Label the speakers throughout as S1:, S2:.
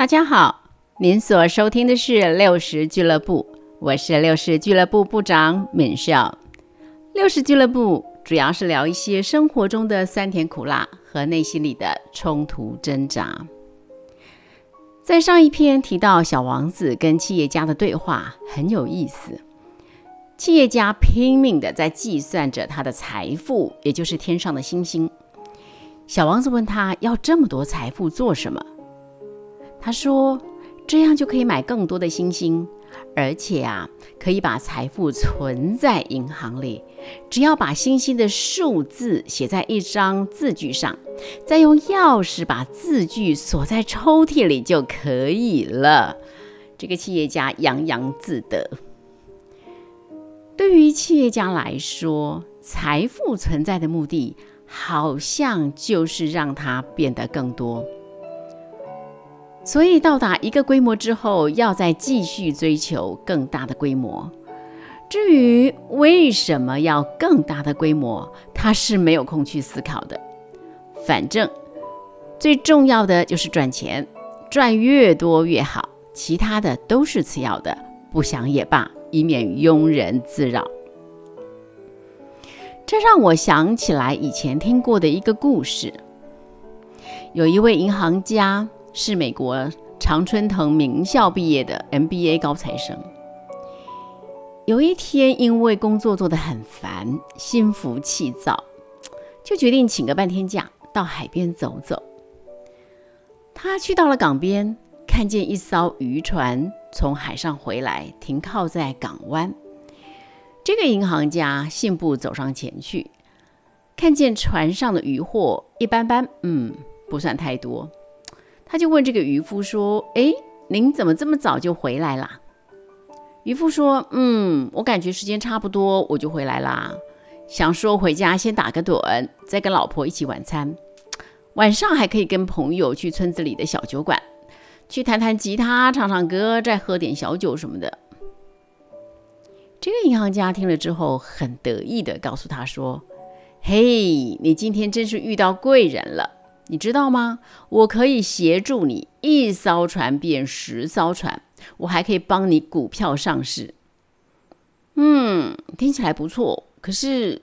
S1: 大家好，您所收听的是六十俱乐部，我是六十俱乐部部长敏笑。六十俱乐部主要是聊一些生活中的酸甜苦辣和内心里的冲突挣扎。在上一篇提到小王子跟企业家的对话很有意思，企业家拼命的在计算着他的财富，也就是天上的星星。小王子问他要这么多财富做什么？他说：“这样就可以买更多的星星，而且啊，可以把财富存在银行里。只要把星星的数字写在一张字据上，再用钥匙把字据锁在抽屉里就可以了。”这个企业家洋洋自得。对于企业家来说，财富存在的目的，好像就是让它变得更多。所以到达一个规模之后，要再继续追求更大的规模。至于为什么要更大的规模，他是没有空去思考的。反正最重要的就是赚钱，赚越多越好，其他的都是次要的，不想也罢，以免庸人自扰。这让我想起来以前听过的一个故事，有一位银行家。是美国常春藤名校毕业的 MBA 高材生。有一天，因为工作做得很烦，心浮气躁，就决定请个半天假到海边走走。他去到了港边，看见一艘渔船从海上回来，停靠在港湾。这个银行家信步走上前去，看见船上的渔获一般般，嗯，不算太多。他就问这个渔夫说：“哎，您怎么这么早就回来啦？”渔夫说：“嗯，我感觉时间差不多，我就回来啦。想说回家先打个盹，再跟老婆一起晚餐，晚上还可以跟朋友去村子里的小酒馆，去弹弹吉他、唱唱歌，再喝点小酒什么的。”这个银行家听了之后，很得意的告诉他说：“嘿，你今天真是遇到贵人了。”你知道吗？我可以协助你一艘船变十艘船，我还可以帮你股票上市。嗯，听起来不错。可是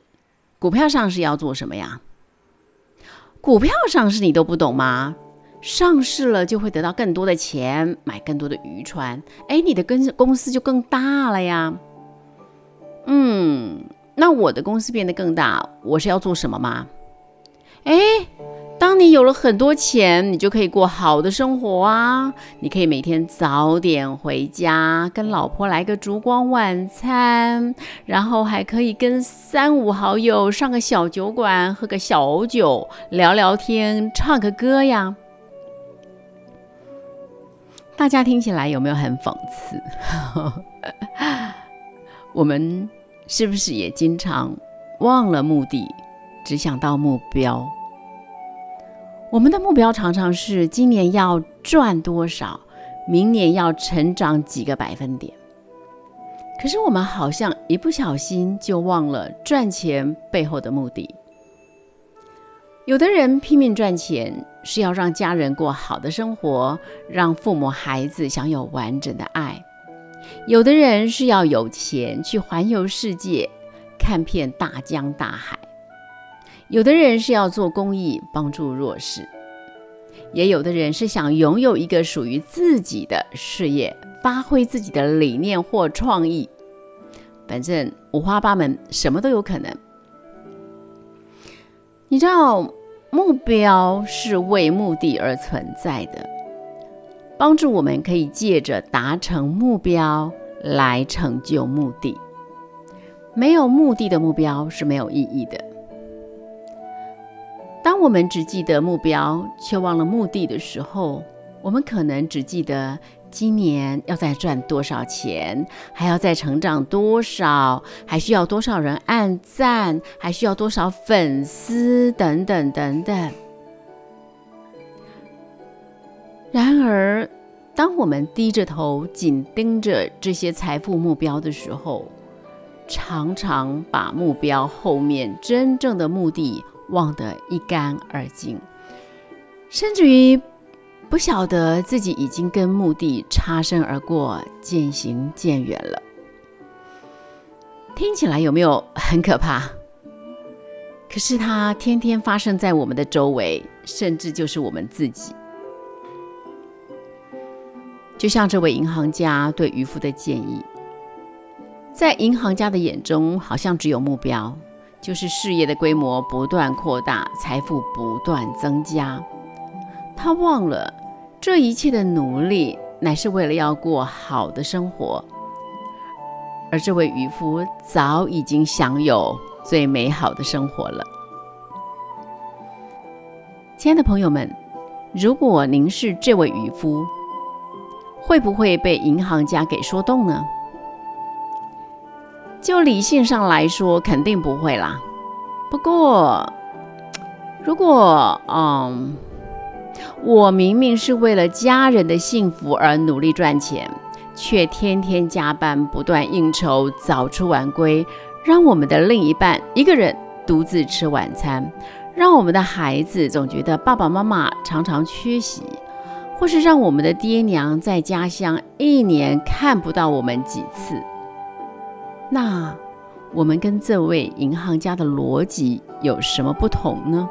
S1: 股票上市要做什么呀？股票上市你都不懂吗？上市了就会得到更多的钱，买更多的渔船。哎，你的跟公司就更大了呀。嗯，那我的公司变得更大，我是要做什么吗？哎。当你有了很多钱，你就可以过好的生活啊！你可以每天早点回家，跟老婆来个烛光晚餐，然后还可以跟三五好友上个小酒馆，喝个小酒，聊聊天，唱个歌呀。大家听起来有没有很讽刺？我们是不是也经常忘了目的，只想到目标？我们的目标常常是今年要赚多少，明年要成长几个百分点。可是我们好像一不小心就忘了赚钱背后的目的。有的人拼命赚钱是要让家人过好的生活，让父母孩子享有完整的爱；有的人是要有钱去环游世界，看遍大江大海。有的人是要做公益，帮助弱势；也有的人是想拥有一个属于自己的事业，发挥自己的理念或创意。反正五花八门，什么都有可能。你知道，目标是为目的而存在的，帮助我们可以借着达成目标来成就目的。没有目的的目标是没有意义的。当我们只记得目标，却忘了目的的时候，我们可能只记得今年要再赚多少钱，还要再成长多少，还需要多少人按赞，还需要多少粉丝等等等等。然而，当我们低着头紧盯着这些财富目标的时候，常常把目标后面真正的目的。忘得一干二净，甚至于不晓得自己已经跟目的擦身而过，渐行渐远了。听起来有没有很可怕？可是它天天发生在我们的周围，甚至就是我们自己。就像这位银行家对渔夫的建议，在银行家的眼中，好像只有目标，就是事业的规模不断扩大，财富不断增加。他忘了，这一切的努力乃是为了要过好的生活，而这位渔夫早已经享有最美好的生活了。亲爱的朋友们，如果您是这位渔夫，会不会被银行家给说动呢？就理性上来说，肯定不会啦。不过，如果嗯，我明明是为了家人的幸福而努力赚钱，却天天加班，不断应酬，早出晚归，让我们的另一半一个人独自吃晚餐，让我们的孩子总觉得爸爸妈妈常常缺席。或是让我们的爹娘在家乡一年看不到我们几次，那我们跟这位银行家的逻辑有什么不同呢？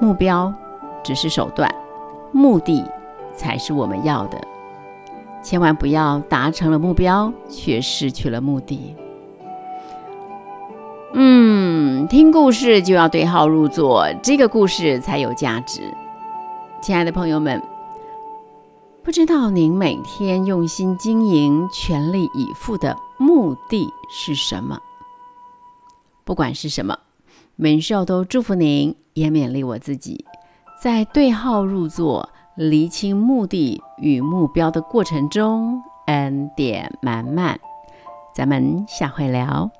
S1: 目标只是手段，目的才是我们要的。千万不要达成了目标却失去了目的。嗯，听故事就要对号入座，这个故事才有价值。亲爱的朋友们，不知道您每天用心经营、全力以赴的目的是什么？不管是什么，门少都祝福您，也勉励我自己，在对号入座、厘清目的与目标的过程中，恩典满满。咱们下回聊。